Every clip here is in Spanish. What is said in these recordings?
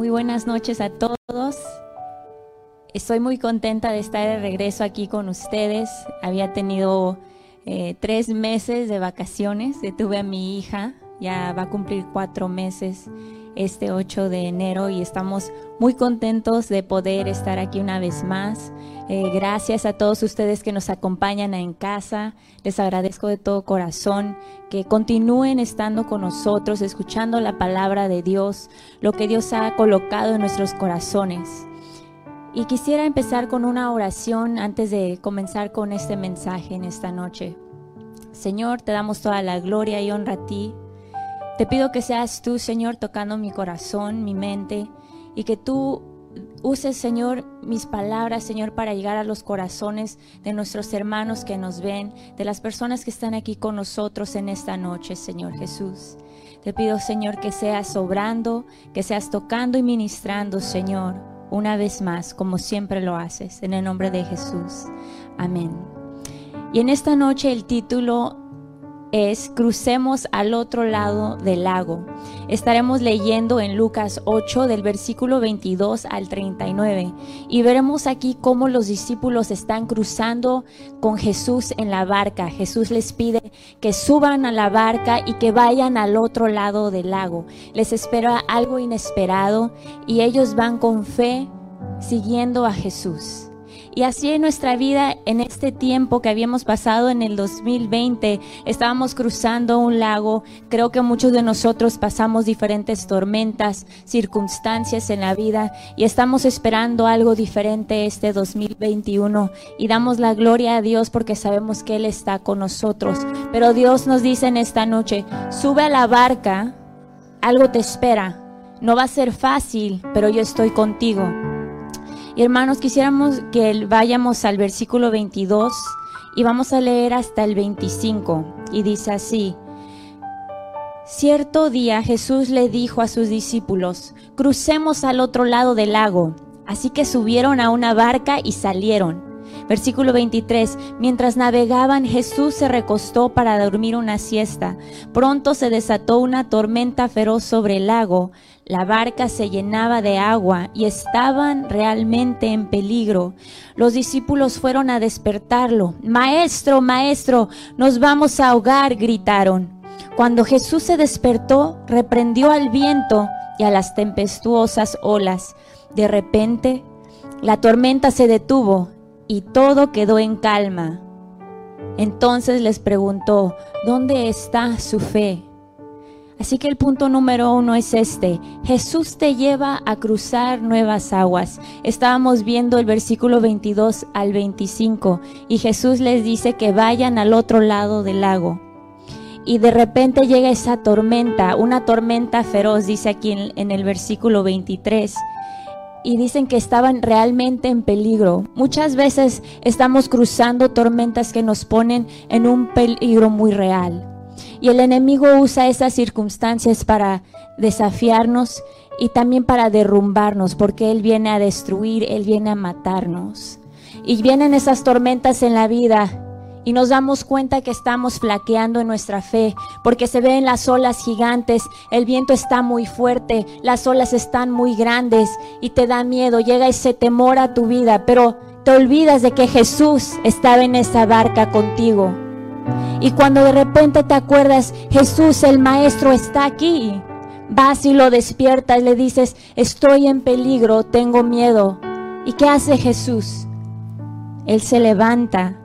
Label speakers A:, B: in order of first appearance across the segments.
A: Muy buenas noches a todos. Estoy muy contenta de estar de regreso aquí con ustedes. Había tenido eh, tres meses de vacaciones. Detuve a mi hija. Ya va a cumplir cuatro meses este 8 de enero y estamos muy contentos de poder estar aquí una vez más. Eh, gracias a todos ustedes que nos acompañan en casa. Les agradezco de todo corazón que continúen estando con nosotros, escuchando la palabra de Dios, lo que Dios ha colocado en nuestros corazones. Y quisiera empezar con una oración antes de comenzar con este mensaje en esta noche. Señor, te damos toda la gloria y honra a ti. Te pido que seas tú, Señor, tocando mi corazón, mi mente, y que tú Use, Señor, mis palabras, Señor, para llegar a los corazones de nuestros hermanos que nos ven, de las personas que están aquí con nosotros en esta noche, Señor Jesús. Te pido, Señor, que seas obrando, que seas tocando y ministrando, Señor, una vez más, como siempre lo haces, en el nombre de Jesús. Amén. Y en esta noche el título es Crucemos al otro lado del lago. Estaremos leyendo en Lucas 8 del versículo 22 al 39 y veremos aquí cómo los discípulos están cruzando con Jesús en la barca. Jesús les pide que suban a la barca y que vayan al otro lado del lago. Les espera algo inesperado y ellos van con fe siguiendo a Jesús. Y así en nuestra vida, en este tiempo que habíamos pasado en el 2020, estábamos cruzando un lago. Creo que muchos de nosotros pasamos diferentes tormentas, circunstancias en la vida y estamos esperando algo diferente este 2021. Y damos la gloria a Dios porque sabemos que Él está con nosotros. Pero Dios nos dice en esta noche, sube a la barca, algo te espera. No va a ser fácil, pero yo estoy contigo. Hermanos, quisiéramos que vayamos al versículo 22 y vamos a leer hasta el 25. Y dice así, Cierto día Jesús le dijo a sus discípulos, crucemos al otro lado del lago. Así que subieron a una barca y salieron. Versículo 23. Mientras navegaban, Jesús se recostó para dormir una siesta. Pronto se desató una tormenta feroz sobre el lago. La barca se llenaba de agua y estaban realmente en peligro. Los discípulos fueron a despertarlo. Maestro, maestro, nos vamos a ahogar, gritaron. Cuando Jesús se despertó, reprendió al viento y a las tempestuosas olas. De repente, la tormenta se detuvo y todo quedó en calma. Entonces les preguntó, ¿dónde está su fe? Así que el punto número uno es este. Jesús te lleva a cruzar nuevas aguas. Estábamos viendo el versículo 22 al 25 y Jesús les dice que vayan al otro lado del lago. Y de repente llega esa tormenta, una tormenta feroz, dice aquí en, en el versículo 23 y dicen que estaban realmente en peligro. Muchas veces estamos cruzando tormentas que nos ponen en un peligro muy real. Y el enemigo usa esas circunstancias para desafiarnos y también para derrumbarnos, porque Él viene a destruir, Él viene a matarnos. Y vienen esas tormentas en la vida y nos damos cuenta que estamos flaqueando en nuestra fe, porque se ven las olas gigantes, el viento está muy fuerte, las olas están muy grandes y te da miedo, llega ese temor a tu vida, pero te olvidas de que Jesús estaba en esa barca contigo. Y cuando de repente te acuerdas, Jesús el Maestro está aquí, vas y lo despiertas, le dices, estoy en peligro, tengo miedo. ¿Y qué hace Jesús? Él se levanta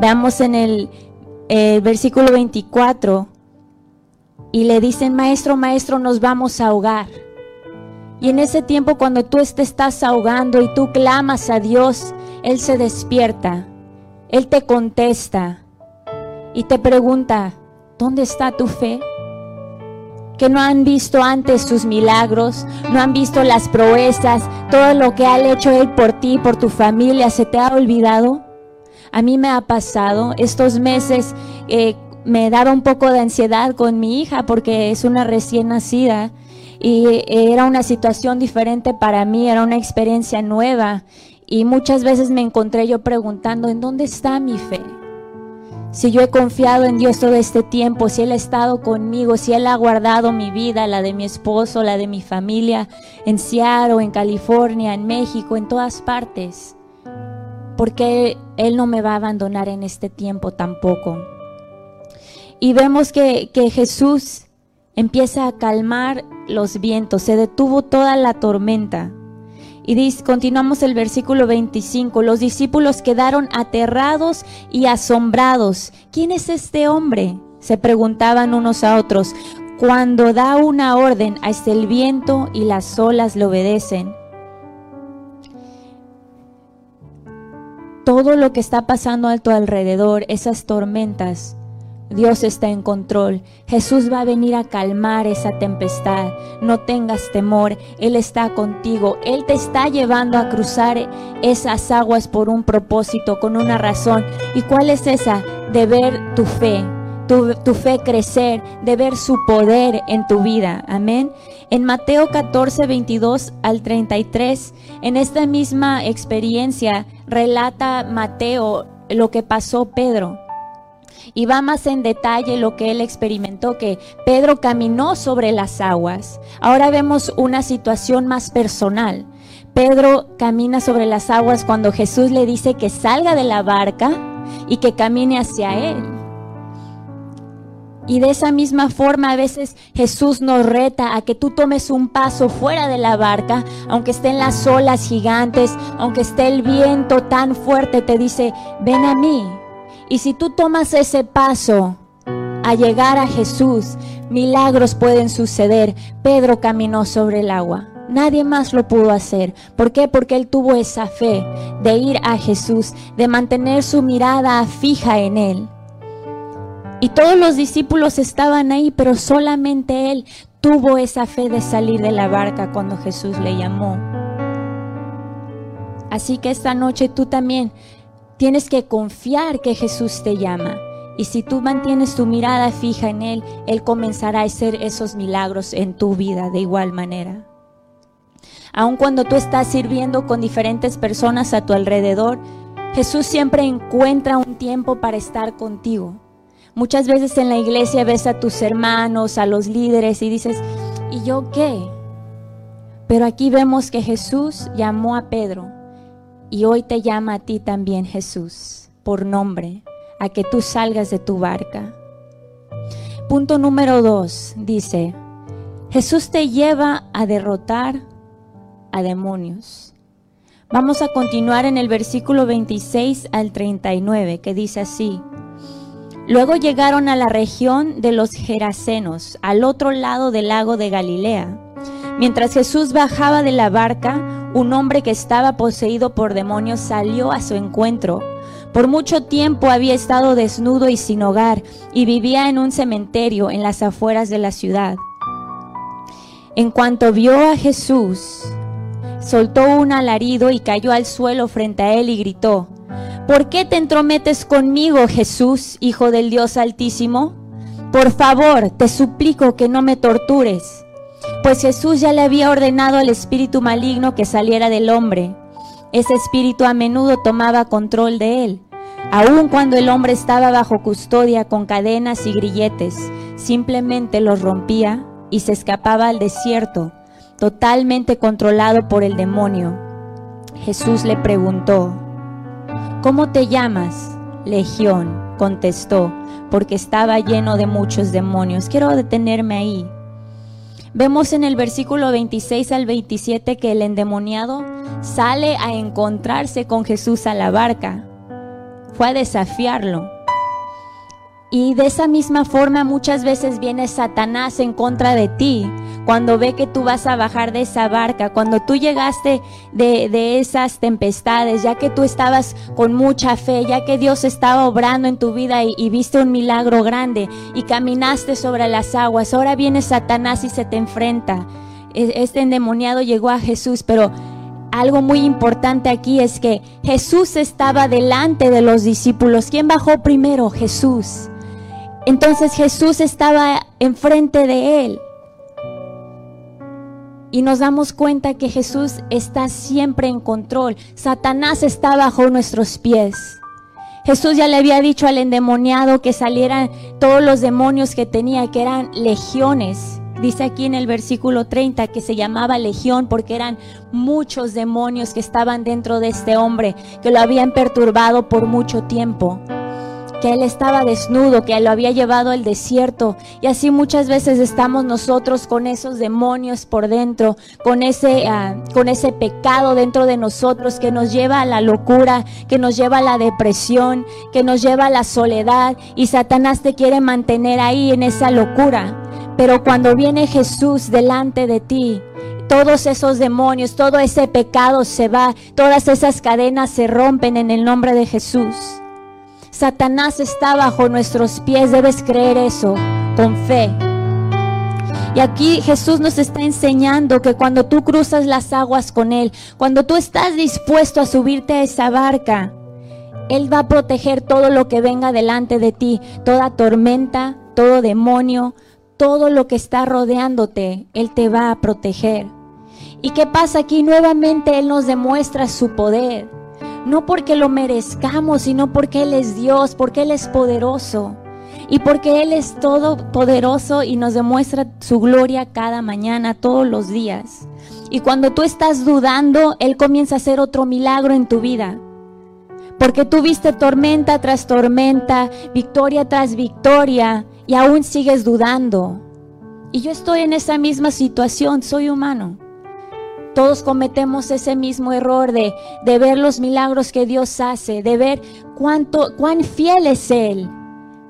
A: Veamos en el versículo 24 y le dicen, maestro, maestro, nos vamos a ahogar. Y en ese tiempo cuando tú te estás ahogando y tú clamas a Dios, Él se despierta, Él te contesta y te pregunta, ¿dónde está tu fe? Que no han visto antes sus milagros, no han visto las proezas, todo lo que ha hecho Él por ti, por tu familia, ¿se te ha olvidado? A mí me ha pasado estos meses, eh, me daba un poco de ansiedad con mi hija porque es una recién nacida y era una situación diferente para mí, era una experiencia nueva y muchas veces me encontré yo preguntando, ¿en dónde está mi fe? si yo he confiado en Dios todo este tiempo, si Él ha estado conmigo, si Él ha guardado mi vida, la de mi esposo, la de mi familia, en Seattle, en California, en México, en todas partes, porque Él no me va a abandonar en este tiempo tampoco. Y vemos que, que Jesús empieza a calmar los vientos, se detuvo toda la tormenta. Y dice, continuamos el versículo 25. Los discípulos quedaron aterrados y asombrados. ¿Quién es este hombre? Se preguntaban unos a otros. Cuando da una orden, hasta el viento y las olas le obedecen. Todo lo que está pasando a tu alrededor, esas tormentas, Dios está en control. Jesús va a venir a calmar esa tempestad. No tengas temor. Él está contigo. Él te está llevando a cruzar esas aguas por un propósito, con una razón. ¿Y cuál es esa? De ver tu fe. Tu, fe crecer, de ver su poder en tu vida. Amén. En Mateo 14, 22 al 33, en esta misma experiencia, relata Mateo lo que pasó Pedro y va más en detalle lo que él experimentó, que Pedro caminó sobre las aguas. Ahora vemos una situación más personal. Pedro camina sobre las aguas cuando Jesús le dice que salga de la barca y que camine hacia él. Y de esa misma forma a veces Jesús nos reta a que tú tomes un paso fuera de la barca, aunque estén las olas gigantes, aunque esté el viento tan fuerte, te dice, ven a mí, y si tú tomas ese paso a llegar a Jesús, milagros pueden suceder. Pedro caminó sobre el agua. Nadie más lo pudo hacer. ¿Por qué? Porque él tuvo esa fe de ir a Jesús, de mantener su mirada fija en él. Y todos los discípulos estaban ahí, pero solamente él tuvo esa fe de salir de la barca cuando Jesús le llamó. Así que esta noche tú también Tienes que confiar que Jesús te llama. Y si tú mantienes tu mirada fija en Él, Él comenzará a hacer esos milagros en tu vida de igual manera. Aun cuando tú estás sirviendo con diferentes personas a tu alrededor, Jesús siempre encuentra un tiempo para estar contigo. Muchas veces en la iglesia ves a tus hermanos, a los líderes y dices, ¿y yo qué? Pero aquí vemos que Jesús llamó a Pedro y hoy te llama a ti también Jesús, por nombre, a que tú salgas de tu barca. Punto número dos dice, Jesús te lleva a derrotar a demonios. Vamos a continuar en el versículo 26 al 39, que dice así. Luego llegaron a la región de los Gerasenos, al otro lado del lago de Galilea. Mientras Jesús bajaba de la barca, un hombre que estaba poseído por demonios salió a su encuentro. Por mucho tiempo había estado desnudo y sin hogar y vivía en un cementerio en las afueras de la ciudad. En cuanto vio a Jesús, soltó un alarido y cayó al suelo frente a él y gritó, ¿Por qué te entrometes conmigo, Jesús, Hijo del Dios Altísimo? Por favor, te suplico que no me tortures pues Jesús ya le había ordenado al espíritu maligno que saliera del hombre. Ese espíritu a menudo tomaba control de él, aun cuando el hombre estaba bajo custodia con cadenas y grilletes, simplemente los rompía y se escapaba al desierto, totalmente controlado por el demonio. Jesús le preguntó, ¿Cómo te llamas? Legión, contestó, porque estaba lleno de muchos demonios. Quiero detenerme ahí. Vemos en el versículo 26 al 27 que el endemoniado sale a encontrarse con Jesús a la barca. Fue a desafiarlo. Y de esa misma forma muchas veces viene Satanás en contra de ti, cuando ve que tú vas a bajar de esa barca, cuando tú llegaste de, esas tempestades, ya que tú estabas con mucha fe, ya que Dios estaba obrando en tu vida y, y viste un milagro grande y caminaste sobre las aguas, ahora viene Satanás y se te enfrenta. E, este endemoniado llegó a Jesús, pero algo muy importante aquí es que Jesús estaba delante de los discípulos. ¿Quién bajó primero? Jesús. Entonces Jesús estaba enfrente de él. Y nos damos cuenta que Jesús está siempre en control. Satanás está bajo nuestros pies. Jesús ya le había dicho al endemoniado que salieran todos los demonios que tenía, que eran legiones. Dice aquí en el versículo 30 que se llamaba legión porque eran muchos demonios que estaban dentro de este hombre, que lo habían perturbado por mucho tiempo que él estaba desnudo, que lo había llevado al desierto. Y así muchas veces estamos nosotros con esos demonios por dentro, con ese, ah, con ese pecado dentro de nosotros que nos lleva a la locura, que nos lleva a la depresión, que nos lleva a la soledad. Y Satanás te quiere mantener ahí en esa locura. Pero cuando viene Jesús delante de ti, todos esos demonios, todo ese pecado se va, todas esas cadenas se rompen en el nombre de Jesús. Satanás está bajo nuestros pies, debes creer eso con fe. Y aquí Jesús nos está enseñando que cuando tú cruzas las aguas con Él, cuando tú estás dispuesto a subirte a esa barca, Él va a proteger todo lo que venga delante de ti, toda tormenta, todo demonio, todo lo que está rodeándote, Él te va a proteger. ¿Y qué pasa aquí? Nuevamente Él nos demuestra su poder no porque lo merezcamos, sino porque Él es Dios, porque Él es poderoso y porque Él es todopoderoso y nos demuestra su gloria cada mañana, todos los días. Y cuando tú estás dudando, Él comienza a hacer otro milagro en tu vida. Porque tú viste tormenta tras tormenta, victoria tras victoria, y aún sigues dudando. Y yo estoy en esa misma situación, soy humano. Todos cometemos ese mismo error de, de ver los milagros que Dios hace, de ver cuánto, cuán fiel es Él.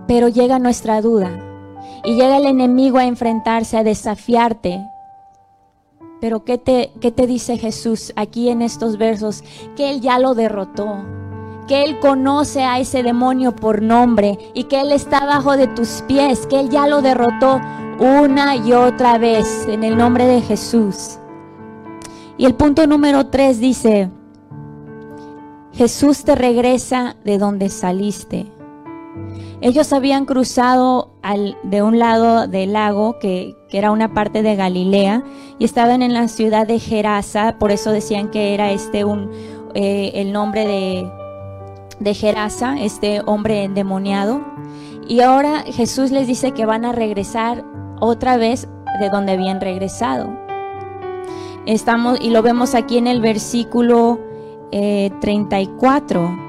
A: Pero llega nuestra duda y llega el enemigo a enfrentarse, a desafiarte. Pero ¿qué te, qué te dice Jesús aquí en estos versos? Que Él ya lo derrotó, que Él conoce a ese demonio por nombre y que Él está bajo de tus pies, que Él ya lo derrotó una y otra vez en el nombre de Jesús. Y el punto número tres dice, Jesús te regresa de donde saliste. Ellos habían cruzado al, de un lado del lago, que, era una parte de Galilea, y estaban en la ciudad de Gerasa, por eso decían que era este un, eh, el nombre de, de Gerasa, este hombre endemoniado. Y ahora Jesús les dice que van a regresar otra vez de donde habían regresado. Estamos, y lo vemos aquí en el versículo 34, eh,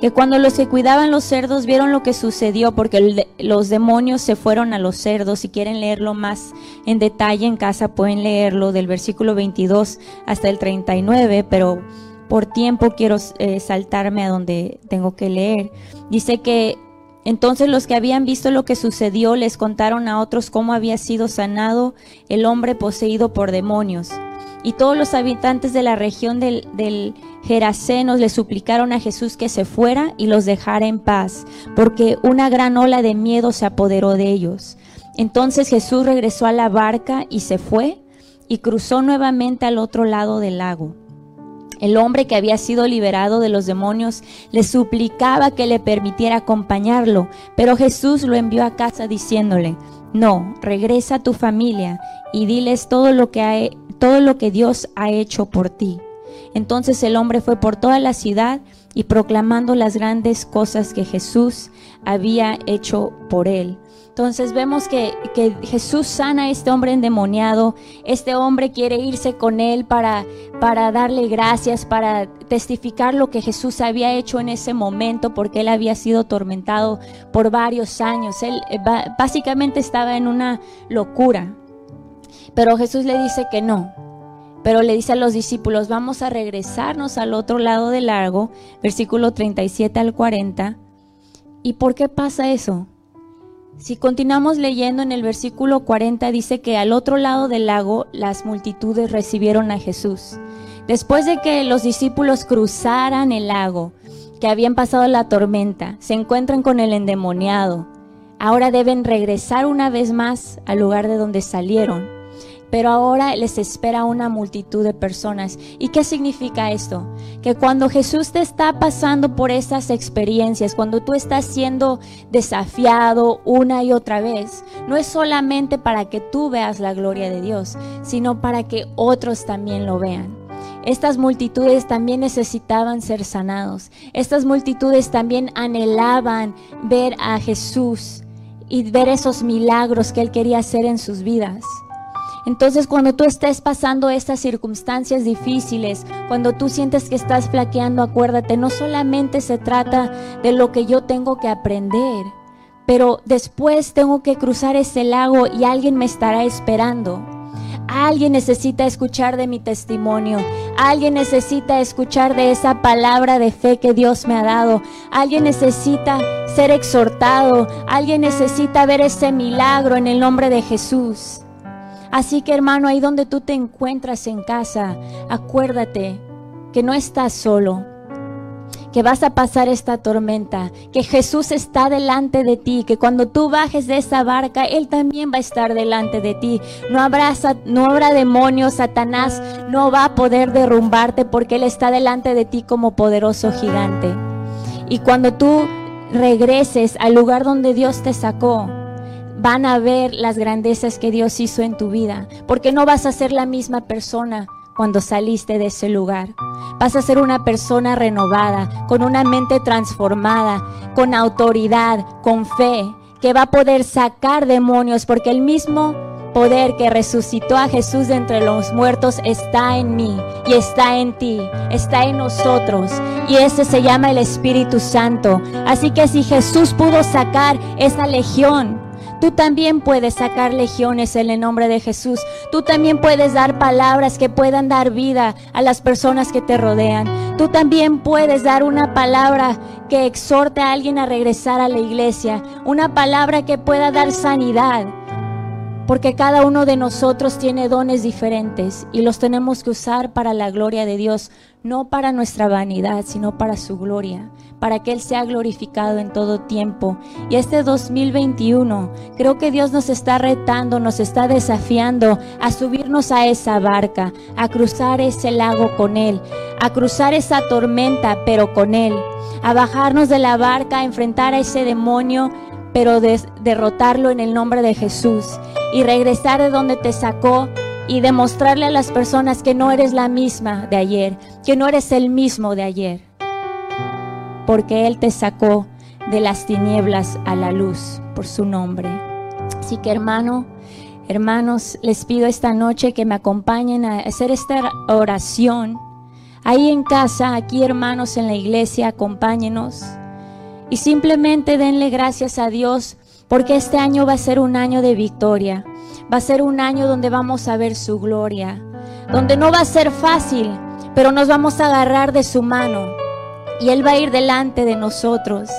A: que cuando los que cuidaban los cerdos vieron lo que sucedió, porque los demonios se fueron a los cerdos, si quieren leerlo más en detalle en casa pueden leerlo del versículo 22 hasta el 39, pero por tiempo quiero eh, saltarme a donde tengo que leer. Dice que entonces los que habían visto lo que sucedió les contaron a otros cómo había sido sanado el hombre poseído por demonios. Y todos los habitantes de la región del, del le suplicaron a Jesús que se fuera y los dejara en paz, porque una gran ola de miedo se apoderó de ellos. Entonces Jesús regresó a la barca y se fue y cruzó nuevamente al otro lado del lago. El hombre que había sido liberado de los demonios le suplicaba que le permitiera acompañarlo, pero Jesús lo envió a casa diciéndole, no, regresa a tu familia y diles todo lo que ha todo lo que Dios ha hecho por ti. Entonces el hombre fue por toda la ciudad y proclamando las grandes cosas que Jesús había hecho por él. Entonces vemos que, Jesús sana a este hombre endemoniado. Este hombre quiere irse con él para, para darle gracias, para testificar lo que Jesús había hecho en ese momento, porque él había sido tormentado por varios años. Él eh, básicamente estaba en una locura. Pero Jesús le dice que no. Pero le dice a los discípulos, vamos a regresarnos al otro lado del lago, versículo 37 al 40. ¿Y por qué pasa eso? Si continuamos leyendo en el versículo 40 dice que al otro lado del lago las multitudes recibieron a Jesús. Después de que los discípulos cruzaran el lago, que habían pasado la tormenta, se encuentran con el endemoniado. Ahora deben regresar una vez más al lugar de donde salieron pero ahora les espera una multitud de personas. ¿Y qué significa esto? Que cuando Jesús te está pasando por esas experiencias, cuando tú estás siendo desafiado una y otra vez, no es solamente para que tú veas la gloria de Dios, sino para que otros también lo vean. estas multitudes también necesitaban ser sanados. Estas multitudes también anhelaban ver a Jesús y ver esos milagros que Él quería hacer en sus vidas. Entonces cuando tú estés pasando estas circunstancias difíciles, cuando tú sientes que estás flaqueando, acuérdate, no solamente se trata de lo que yo tengo que aprender, pero después tengo que cruzar ese lago y alguien me estará esperando. Alguien necesita escuchar de mi testimonio. Alguien necesita escuchar de esa palabra de fe que Dios me ha dado. Alguien necesita ser exhortado. Alguien necesita ver ese milagro en el nombre de Jesús. Así que hermano, ahí donde tú te encuentras en casa, acuérdate que no estás solo que vas a pasar esta tormenta, que Jesús está delante de ti, que cuando tú bajes de esa barca, Él también va a estar delante de ti. No habrá, no Satanás no va a poder derrumbarte porque Él está delante de ti como poderoso gigante. Y cuando tú regreses al lugar donde Dios te sacó, van a ver las grandezas que Dios hizo en tu vida, porque no vas a ser la misma persona cuando saliste de ese lugar. Vas a ser una persona renovada, con una mente transformada, con autoridad, con fe, que va a poder sacar demonios, porque el mismo poder que resucitó a Jesús de entre los muertos está en mí y está en ti, está en nosotros. Y ese se llama el Espíritu Santo. Así que si Jesús pudo sacar esa legión, Tú también puedes sacar legiones en el nombre de Jesús. Tú también puedes dar palabras que puedan dar vida a las personas que te rodean. Tú también puedes dar una palabra que exhorte a alguien a regresar a la iglesia. Una palabra que pueda dar sanidad. Porque cada uno de nosotros tiene dones diferentes y los tenemos que usar para la gloria de Dios, no para nuestra vanidad, sino para su gloria para que Él sea glorificado en todo tiempo. Y este 2021, creo que Dios nos está retando, nos está desafiando a subirnos a esa barca, a cruzar ese lago con Él, a cruzar esa tormenta, pero con Él, a bajarnos de la barca, a enfrentar a ese demonio, pero derrotarlo en el nombre de Jesús y regresar de donde te sacó y demostrarle a las personas que no eres la misma de ayer, que no eres el mismo de ayer porque Él te sacó de las tinieblas a la luz por su nombre. Así que hermano, hermanos, les pido esta noche que me acompañen a hacer esta oración. Ahí en casa, aquí hermanos en la iglesia, acompáñenos. Y simplemente denle gracias a Dios porque este año va a ser un año de victoria. Va a ser un año donde vamos a ver su gloria. Donde no va a ser fácil, pero nos vamos a agarrar de su mano y Él va a ir delante de nosotros.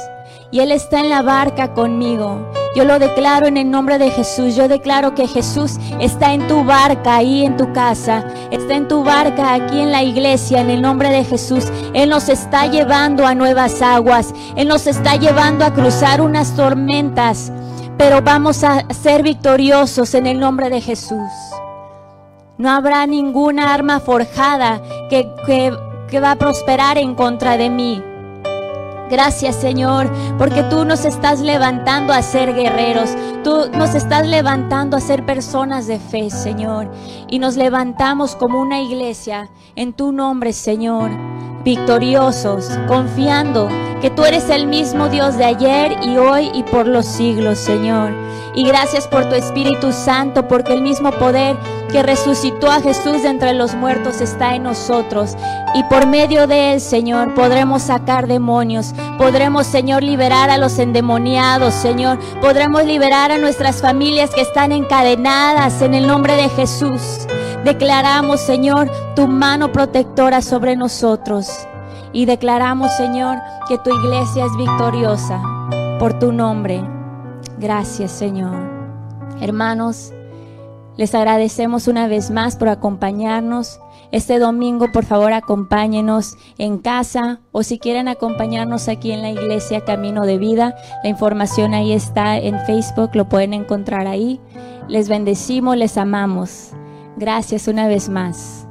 A: Y Él está en la barca conmigo. Yo lo declaro en el nombre de Jesús. Yo declaro que Jesús está en tu barca ahí en tu casa. Está en tu barca aquí en la iglesia en el nombre de Jesús. Él nos está llevando a nuevas aguas. Él nos está llevando a cruzar unas tormentas. Pero vamos a ser victoriosos en el nombre de Jesús. No habrá ninguna arma forjada que, que que va a prosperar en contra de mí. Gracias Señor, porque tú nos estás levantando a ser guerreros, tú nos estás levantando a ser personas de fe, Señor. Y nos levantamos como una iglesia en tu nombre, Señor, victoriosos, confiando que tú eres el mismo Dios de ayer y hoy y por los siglos, Señor. Y gracias por tu Espíritu Santo, porque el mismo poder que resucitó a Jesús de entre los muertos está en nosotros. Y por medio de él, Señor, podremos sacar demonios. Podremos, Señor, liberar a los endemoniados, Señor. Podremos liberar a nuestras familias que están encadenadas en el nombre de Jesús. Declaramos, Señor, tu mano protectora sobre nosotros. Y declaramos, Señor, que tu iglesia es victoriosa por tu nombre. Gracias, Señor. Hermanos, les agradecemos una vez más por acompañarnos. Este domingo, por favor, acompáñenos en casa o si quieren acompañarnos aquí en la iglesia Camino de Vida. La información ahí está en Facebook, lo pueden encontrar ahí. Les bendecimos, les amamos. Gracias una vez más.